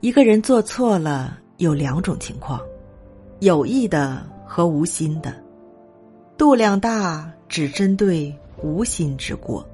一个人做错了有两种情况有意的和无心的。度量大只针对无心之过。